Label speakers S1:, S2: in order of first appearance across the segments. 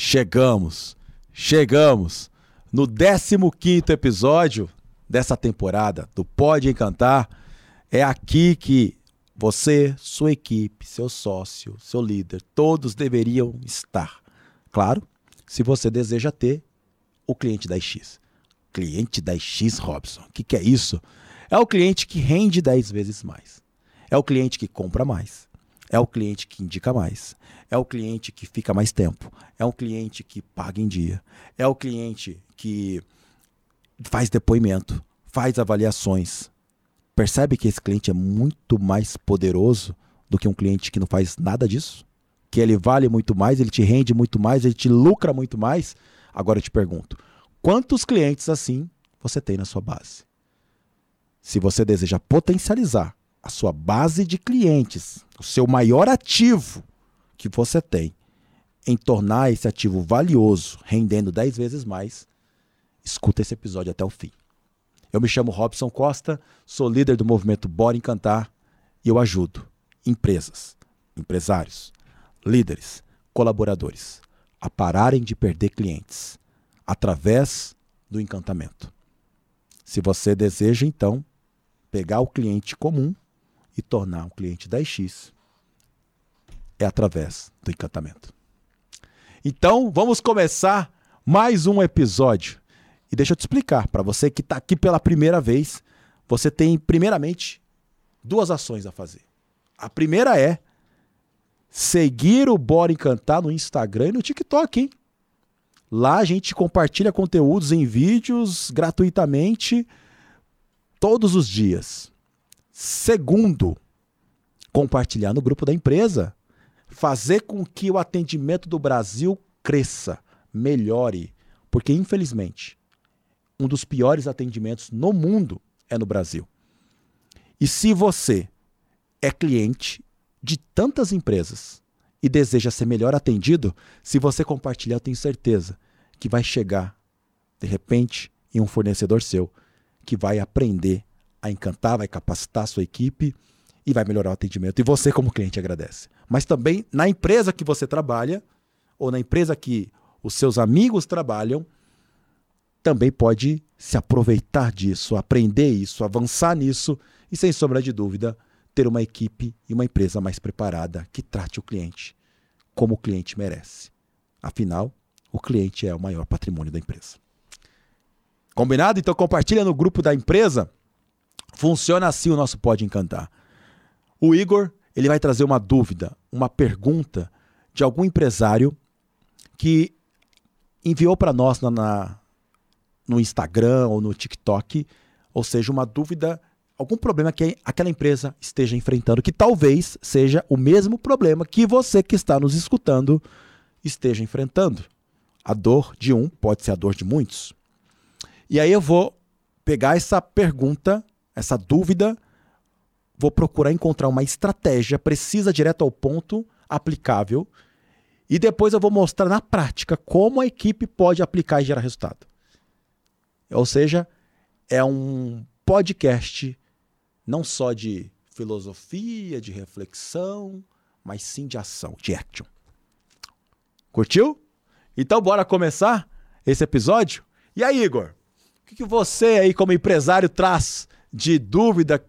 S1: Chegamos, chegamos no 15 episódio dessa temporada do Pode Encantar. É aqui que você, sua equipe, seu sócio, seu líder, todos deveriam estar. Claro, se você deseja ter o cliente da X. Cliente da X, Robson. O que, que é isso? É o cliente que rende 10 vezes mais. É o cliente que compra mais. É o cliente que indica mais. É o cliente que fica mais tempo. É um cliente que paga em dia. É o cliente que faz depoimento, faz avaliações. Percebe que esse cliente é muito mais poderoso do que um cliente que não faz nada disso? Que ele vale muito mais, ele te rende muito mais, ele te lucra muito mais? Agora eu te pergunto: quantos clientes assim você tem na sua base? Se você deseja potencializar a sua base de clientes, o seu maior ativo que você tem em tornar esse ativo valioso, rendendo 10 vezes mais, escuta esse episódio até o fim. Eu me chamo Robson Costa, sou líder do movimento Bora Encantar e eu ajudo empresas, empresários, líderes, colaboradores a pararem de perder clientes através do encantamento. Se você deseja, então, pegar o cliente comum e tornar um cliente da X é através do encantamento. Então, vamos começar mais um episódio. E deixa eu te explicar, para você que está aqui pela primeira vez, você tem, primeiramente, duas ações a fazer. A primeira é seguir o Bora Encantar no Instagram e no TikTok, hein? Lá a gente compartilha conteúdos em vídeos gratuitamente todos os dias. Segundo, compartilhar no grupo da empresa. Fazer com que o atendimento do Brasil cresça, melhore. Porque, infelizmente, um dos piores atendimentos no mundo é no Brasil. E se você é cliente de tantas empresas e deseja ser melhor atendido, se você compartilhar, eu tenho certeza que vai chegar, de repente, em um fornecedor seu que vai aprender a encantar, vai capacitar a sua equipe e vai melhorar o atendimento. E você, como cliente, agradece. Mas também na empresa que você trabalha, ou na empresa que os seus amigos trabalham, também pode se aproveitar disso, aprender isso, avançar nisso e, sem sombra de dúvida, ter uma equipe e uma empresa mais preparada que trate o cliente como o cliente merece. Afinal, o cliente é o maior patrimônio da empresa. Combinado? Então compartilha no grupo da empresa Funciona assim o nosso Pode Encantar. O Igor ele vai trazer uma dúvida, uma pergunta de algum empresário que enviou para nós na, na, no Instagram ou no TikTok, ou seja, uma dúvida, algum problema que aquela empresa esteja enfrentando, que talvez seja o mesmo problema que você que está nos escutando esteja enfrentando. A dor de um pode ser a dor de muitos. E aí eu vou pegar essa pergunta essa dúvida, vou procurar encontrar uma estratégia precisa, direto ao ponto, aplicável, e depois eu vou mostrar na prática como a equipe pode aplicar e gerar resultado. Ou seja, é um podcast não só de filosofia, de reflexão, mas sim de ação, de action. Curtiu? Então bora começar esse episódio? E aí, Igor? O que você aí como empresário traz de dúvida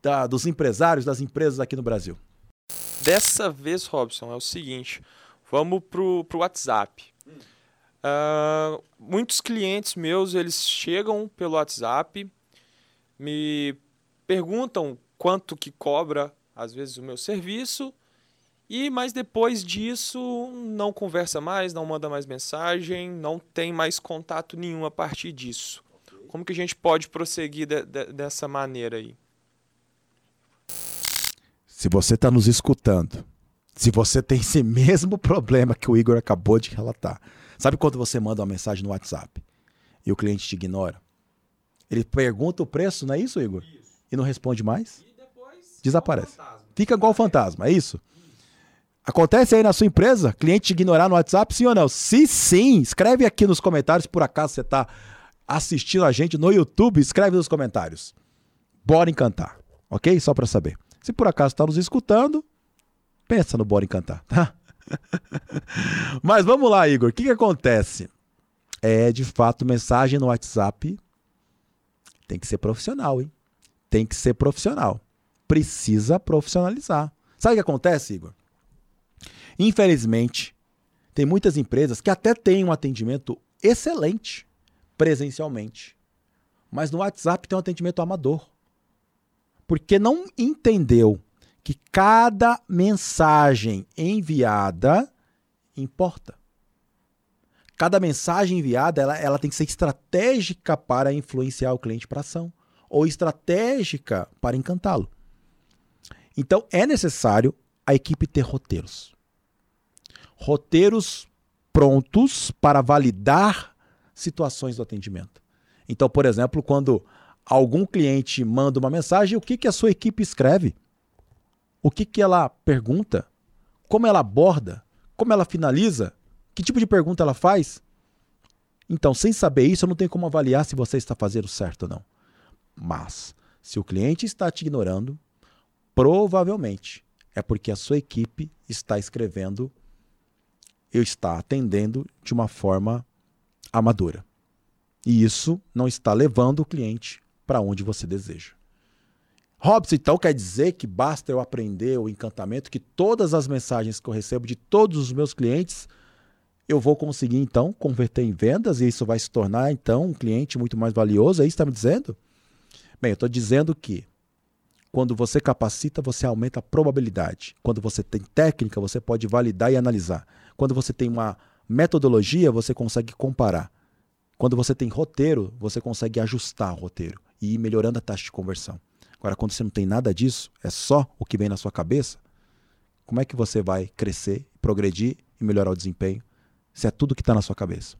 S1: tá, dos empresários, das empresas aqui no Brasil?
S2: Dessa vez, Robson, é o seguinte: vamos pro, pro WhatsApp. Uh, muitos clientes meus eles chegam pelo WhatsApp, me perguntam quanto que cobra às vezes o meu serviço e mas depois disso não conversa mais, não manda mais mensagem, não tem mais contato nenhum a partir disso. Como que a gente pode prosseguir de, de, dessa maneira aí?
S1: Se você está nos escutando, se você tem esse mesmo problema que o Igor acabou de relatar, sabe quando você manda uma mensagem no WhatsApp e o cliente te ignora? Ele pergunta o preço, não é isso, Igor? Isso. E não responde mais? E depois desaparece. Fica igual fantasma, é isso? Acontece aí na sua empresa? Cliente te ignorar no WhatsApp, sim ou não? Se sim, escreve aqui nos comentários, por acaso você está assistindo a gente no YouTube, escreve nos comentários. Bora encantar, ok? Só para saber. Se por acaso está nos escutando, pensa no Bora encantar, tá? Mas vamos lá, Igor. O que, que acontece? É, de fato, mensagem no WhatsApp tem que ser profissional, hein? Tem que ser profissional. Precisa profissionalizar. Sabe o que acontece, Igor? Infelizmente, tem muitas empresas que até têm um atendimento excelente presencialmente, mas no WhatsApp tem um atendimento amador. Porque não entendeu que cada mensagem enviada importa. Cada mensagem enviada ela, ela tem que ser estratégica para influenciar o cliente para ação ou estratégica para encantá-lo. Então é necessário a equipe ter roteiros. Roteiros prontos para validar situações do atendimento. Então, por exemplo, quando algum cliente manda uma mensagem, o que, que a sua equipe escreve? O que, que ela pergunta? Como ela aborda? Como ela finaliza? Que tipo de pergunta ela faz? Então, sem saber isso, eu não tenho como avaliar se você está fazendo certo ou não. Mas, se o cliente está te ignorando, provavelmente é porque a sua equipe está escrevendo e está atendendo de uma forma amadora. E isso não está levando o cliente para onde você deseja. Robson, então quer dizer que basta eu aprender o encantamento, que todas as mensagens que eu recebo de todos os meus clientes, eu vou conseguir então converter em vendas e isso vai se tornar então um cliente muito mais valioso? É isso que está me dizendo? Bem, eu estou dizendo que quando você capacita, você aumenta a probabilidade. Quando você tem técnica, você pode validar e analisar. Quando você tem uma metodologia, você consegue comparar. Quando você tem roteiro, você consegue ajustar o roteiro e ir melhorando a taxa de conversão. Agora, quando você não tem nada disso, é só o que vem na sua cabeça, como é que você vai crescer, progredir e melhorar o desempenho se é tudo que está na sua cabeça?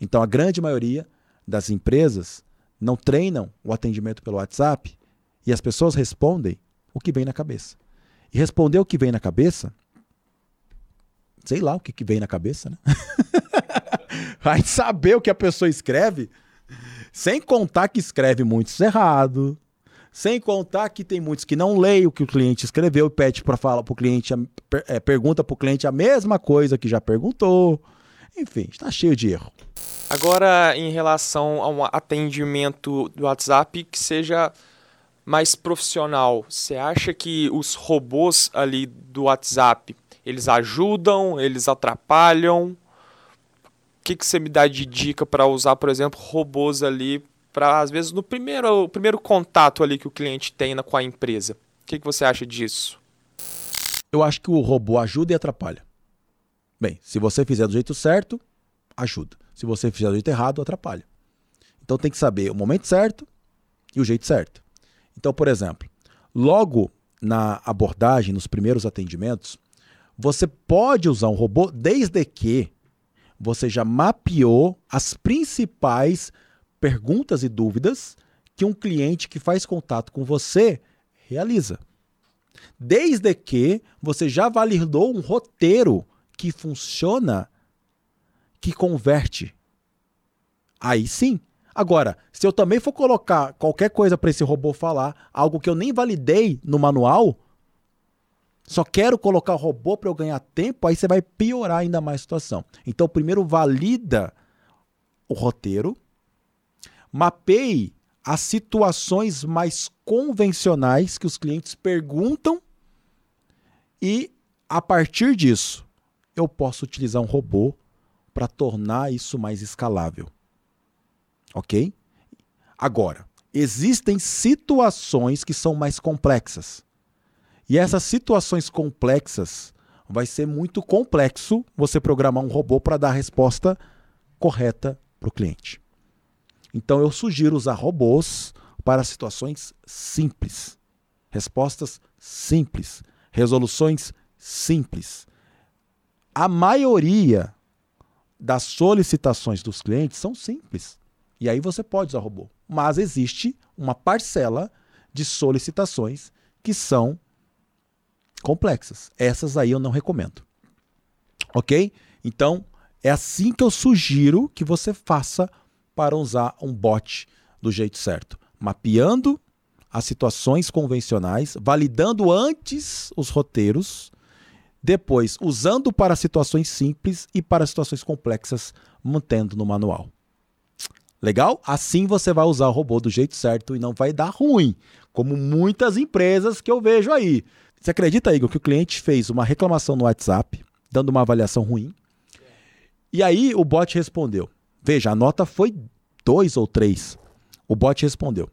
S1: Então, a grande maioria das empresas não treinam o atendimento pelo WhatsApp e as pessoas respondem o que vem na cabeça. E responder o que vem na cabeça, sei lá o que, que vem na cabeça, né? Vai saber o que a pessoa escreve, sem contar que escreve muitos errado, sem contar que tem muitos que não leem o que o cliente escreveu e pede para falar para o cliente, é, pergunta para o cliente a mesma coisa que já perguntou. Enfim, está cheio de erro.
S2: Agora, em relação a um atendimento do WhatsApp que seja mais profissional, você acha que os robôs ali do WhatsApp, eles ajudam, eles atrapalham? O que, que você me dá de dica para usar, por exemplo, robôs ali para às vezes no primeiro, primeiro contato ali que o cliente tem com a empresa. O que, que você acha disso?
S1: Eu acho que o robô ajuda e atrapalha. Bem, se você fizer do jeito certo, ajuda. Se você fizer do jeito errado, atrapalha. Então tem que saber o momento certo e o jeito certo. Então, por exemplo, logo na abordagem, nos primeiros atendimentos, você pode usar um robô desde que você já mapeou as principais perguntas e dúvidas que um cliente que faz contato com você realiza. Desde que você já validou um roteiro que funciona, que converte. Aí sim. Agora, se eu também for colocar qualquer coisa para esse robô falar, algo que eu nem validei no manual, só quero colocar o robô para eu ganhar tempo, aí você vai piorar ainda mais a situação. Então, primeiro valida o roteiro, Mapeie as situações mais convencionais que os clientes perguntam e, a partir disso, eu posso utilizar um robô para tornar isso mais escalável. Ok? Agora, existem situações que são mais complexas. E essas situações complexas vai ser muito complexo você programar um robô para dar a resposta correta para o cliente. Então eu sugiro usar robôs para situações simples. Respostas simples. Resoluções simples. A maioria das solicitações dos clientes são simples. E aí você pode usar robô. Mas existe uma parcela de solicitações que são complexas. Essas aí eu não recomendo. Ok? Então, é assim que eu sugiro que você faça para usar um bot do jeito certo, mapeando as situações convencionais, validando antes os roteiros, Depois, usando para situações simples e para situações complexas, mantendo no manual. Legal? Assim você vai usar o robô do jeito certo e não vai dar ruim, como muitas empresas que eu vejo aí. Você acredita, Igor, que o cliente fez uma reclamação no WhatsApp, dando uma avaliação ruim? E aí o bot respondeu. Veja, a nota foi dois ou três. O bot respondeu.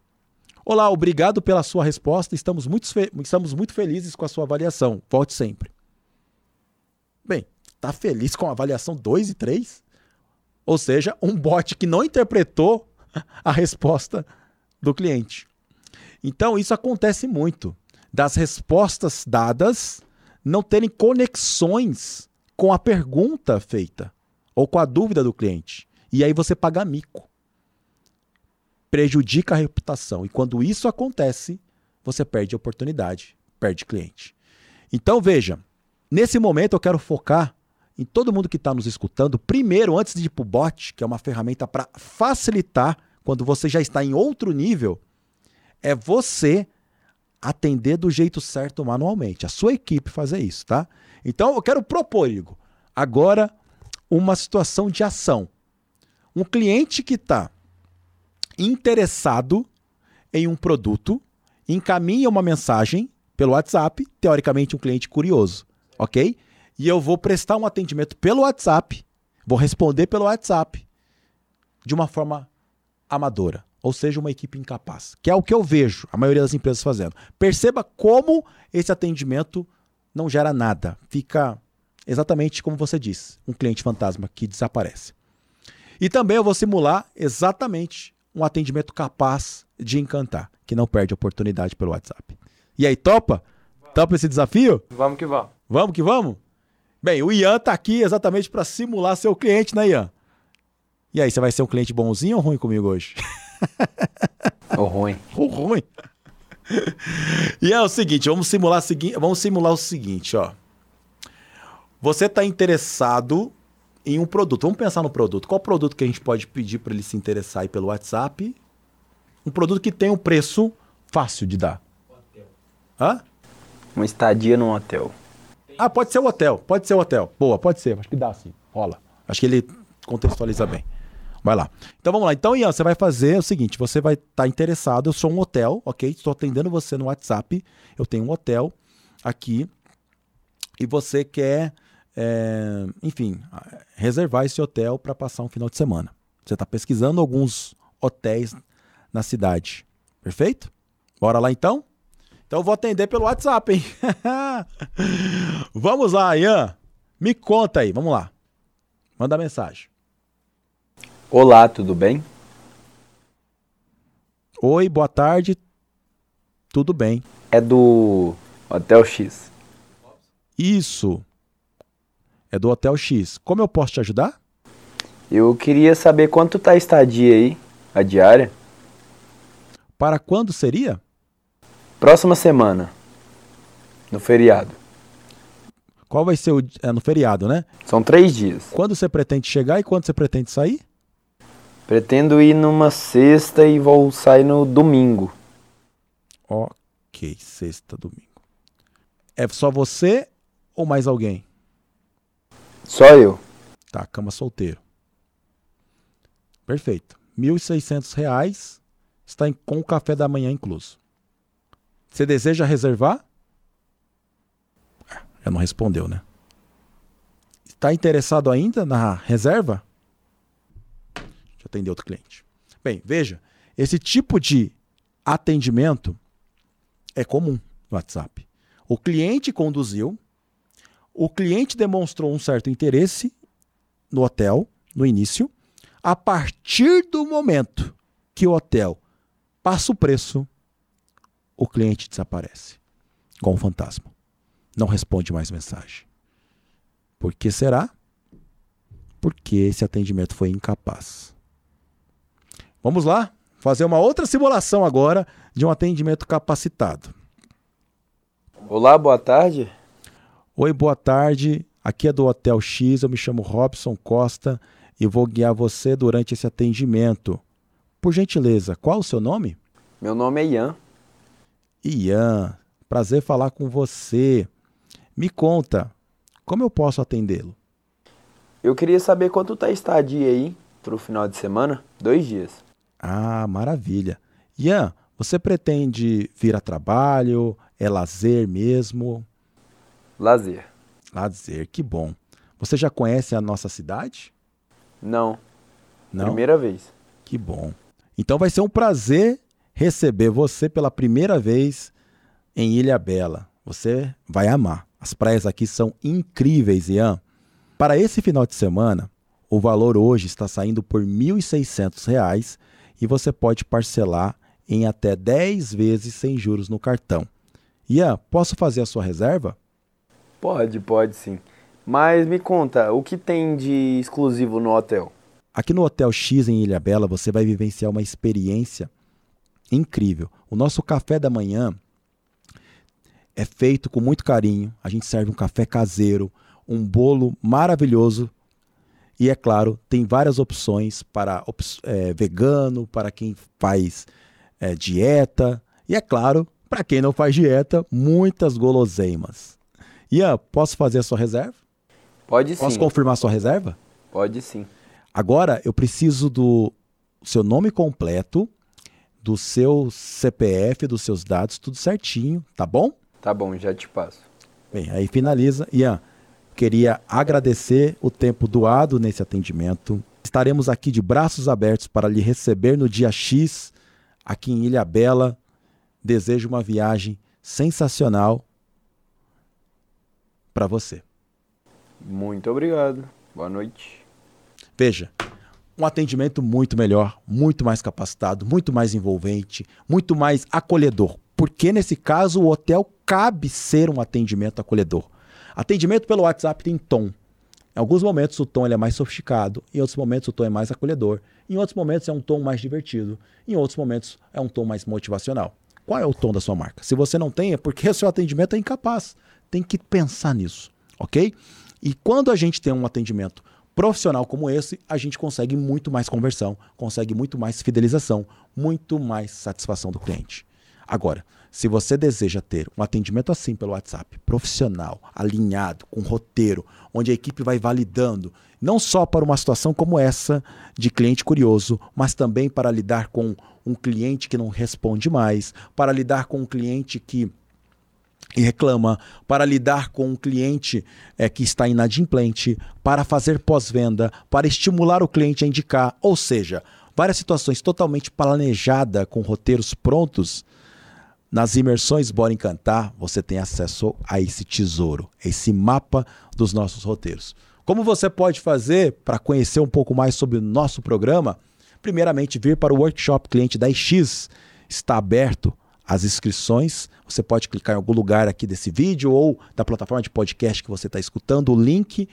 S1: Olá, obrigado pela sua resposta. Estamos muito, estamos muito felizes com a sua avaliação. Volte sempre. Bem, tá feliz com a avaliação 2 e 3? Ou seja, um bot que não interpretou a resposta do cliente. Então, isso acontece muito. Das respostas dadas não terem conexões com a pergunta feita ou com a dúvida do cliente. E aí você paga mico. Prejudica a reputação. E quando isso acontece, você perde oportunidade, perde cliente. Então veja, nesse momento eu quero focar em todo mundo que está nos escutando. Primeiro, antes de ir para o bot, que é uma ferramenta para facilitar quando você já está em outro nível, é você atender do jeito certo manualmente. A sua equipe fazer isso, tá? Então eu quero propor, Igor, agora uma situação de ação. Um cliente que está interessado em um produto encaminha uma mensagem pelo WhatsApp, teoricamente um cliente curioso, ok? E eu vou prestar um atendimento pelo WhatsApp, vou responder pelo WhatsApp de uma forma amadora, ou seja, uma equipe incapaz, que é o que eu vejo a maioria das empresas fazendo. Perceba como esse atendimento não gera nada, fica exatamente como você disse, um cliente fantasma que desaparece. E também eu vou simular exatamente um atendimento capaz de encantar, que não perde oportunidade pelo WhatsApp. E aí, topa? Topa esse desafio?
S2: Vamos que vamos.
S1: Vamos que vamos? Bem, o Ian tá aqui exatamente para simular seu cliente, né, Ian? E aí, você vai ser um cliente bonzinho ou ruim comigo hoje?
S3: Ou ruim.
S1: Ou ruim. E é o seguinte, vamos simular, vamos simular o seguinte, ó. Você está interessado em um produto. Vamos pensar no produto. Qual produto que a gente pode pedir para ele se interessar aí pelo WhatsApp? Um produto que tem um preço fácil de dar. Hotel. Hã?
S3: Uma estadia num hotel.
S1: Ah, pode ser o hotel. Pode ser o hotel. Boa, pode ser. Acho que dá sim. Rola. Acho que ele contextualiza bem. Vai lá. Então vamos lá. Então, Ian, você vai fazer o seguinte: você vai estar tá interessado. Eu sou um hotel, ok? Estou atendendo você no WhatsApp. Eu tenho um hotel aqui. E você quer é, enfim, reservar esse hotel para passar um final de semana. Você está pesquisando alguns hotéis na cidade. Perfeito? Bora lá então? Então eu vou atender pelo WhatsApp, hein? vamos lá, Ian. Me conta aí, vamos lá. Manda mensagem.
S3: Olá, tudo bem?
S1: Oi, boa tarde. Tudo bem.
S3: É do Hotel X.
S1: Isso. É do Hotel X. Como eu posso te ajudar?
S3: Eu queria saber quanto tá a estadia aí, a diária.
S1: Para quando seria?
S3: Próxima semana. No feriado.
S1: Qual vai ser o. É no feriado, né?
S3: São três dias.
S1: Quando você pretende chegar e quando você pretende sair?
S3: Pretendo ir numa sexta e vou sair no domingo.
S1: Ok, sexta, domingo. É só você ou mais alguém?
S3: Só eu.
S1: Tá, cama solteiro. Perfeito. R$ 1.600 está com o café da manhã incluso. Você deseja reservar? Já não respondeu, né? Está interessado ainda na reserva? Atender outro cliente. Bem, veja, esse tipo de atendimento é comum no WhatsApp. O cliente conduziu, o cliente demonstrou um certo interesse no hotel, no início. A partir do momento que o hotel passa o preço, o cliente desaparece com o fantasma. Não responde mais mensagem. Por que será? Porque esse atendimento foi incapaz. Vamos lá fazer uma outra simulação agora de um atendimento capacitado.
S3: Olá, boa tarde.
S1: Oi, boa tarde. Aqui é do Hotel X, eu me chamo Robson Costa e vou guiar você durante esse atendimento. Por gentileza, qual o seu nome?
S3: Meu nome é Ian.
S1: Ian, prazer falar com você. Me conta, Como eu posso atendê-lo?
S3: Eu queria saber quanto tá a estadia aí pro final de semana? Dois dias.
S1: Ah, maravilha. Ian, você pretende vir a trabalho? É lazer mesmo?
S3: Lazer.
S1: Lazer, que bom. Você já conhece a nossa cidade?
S3: Não.
S1: Não?
S3: Primeira vez.
S1: Que bom. Então vai ser um prazer receber você pela primeira vez em Ilha Bela. Você vai amar. As praias aqui são incríveis, Ian. Para esse final de semana, o valor hoje está saindo por R$ 1.600 e você pode parcelar em até 10 vezes sem juros no cartão. Ian, posso fazer a sua reserva?
S3: Pode, pode sim. Mas me conta, o que tem de exclusivo no hotel?
S1: Aqui no Hotel X em Ilha Bela você vai vivenciar uma experiência incrível. O nosso café da manhã é feito com muito carinho. A gente serve um café caseiro, um bolo maravilhoso e, é claro, tem várias opções para é, vegano, para quem faz é, dieta e, é claro, para quem não faz dieta, muitas guloseimas. Ian, posso fazer a sua reserva?
S3: Pode sim.
S1: Posso confirmar a sua reserva?
S3: Pode sim.
S1: Agora eu preciso do seu nome completo, do seu CPF, dos seus dados, tudo certinho, tá bom?
S3: Tá bom, já te passo.
S1: Bem, aí finaliza. Ian, queria agradecer o tempo doado nesse atendimento. Estaremos aqui de braços abertos para lhe receber no dia X, aqui em Ilha Bela. Desejo uma viagem sensacional para você.
S3: Muito obrigado. Boa noite.
S1: Veja, um atendimento muito melhor, muito mais capacitado, muito mais envolvente, muito mais acolhedor. Porque nesse caso o hotel cabe ser um atendimento acolhedor. Atendimento pelo WhatsApp tem tom. Em alguns momentos o tom ele é mais sofisticado, em outros momentos o tom é mais acolhedor, em outros momentos é um tom mais divertido, em outros momentos é um tom mais motivacional. Qual é o tom da sua marca? Se você não tem, é porque o seu atendimento é incapaz. Tem que pensar nisso, ok? E quando a gente tem um atendimento profissional como esse, a gente consegue muito mais conversão, consegue muito mais fidelização, muito mais satisfação do cliente. Agora, se você deseja ter um atendimento assim pelo WhatsApp, profissional, alinhado, com roteiro, onde a equipe vai validando, não só para uma situação como essa de cliente curioso, mas também para lidar com um cliente que não responde mais, para lidar com um cliente que e reclama, para lidar com um cliente é, que está inadimplente, para fazer pós-venda, para estimular o cliente a indicar, ou seja, várias situações totalmente planejadas com roteiros prontos. Nas imersões Bora Encantar, você tem acesso a esse tesouro, esse mapa dos nossos roteiros. Como você pode fazer para conhecer um pouco mais sobre o nosso programa? Primeiramente, vir para o workshop Cliente 10X. Está aberto as inscrições. Você pode clicar em algum lugar aqui desse vídeo ou da plataforma de podcast que você está escutando, o link.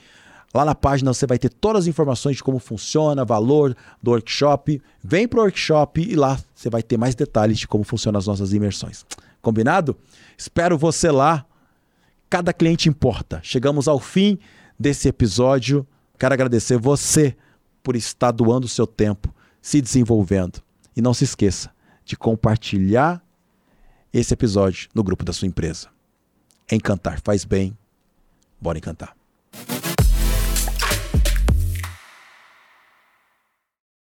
S1: Lá na página você vai ter todas as informações de como funciona, valor do workshop. Vem para o workshop e lá você vai ter mais detalhes de como funcionam as nossas imersões. Combinado? Espero você lá. Cada cliente importa. Chegamos ao fim desse episódio. Quero agradecer você por estar doando o seu tempo, se desenvolvendo. E não se esqueça de compartilhar esse episódio no grupo da sua empresa. Encantar faz bem. Bora encantar.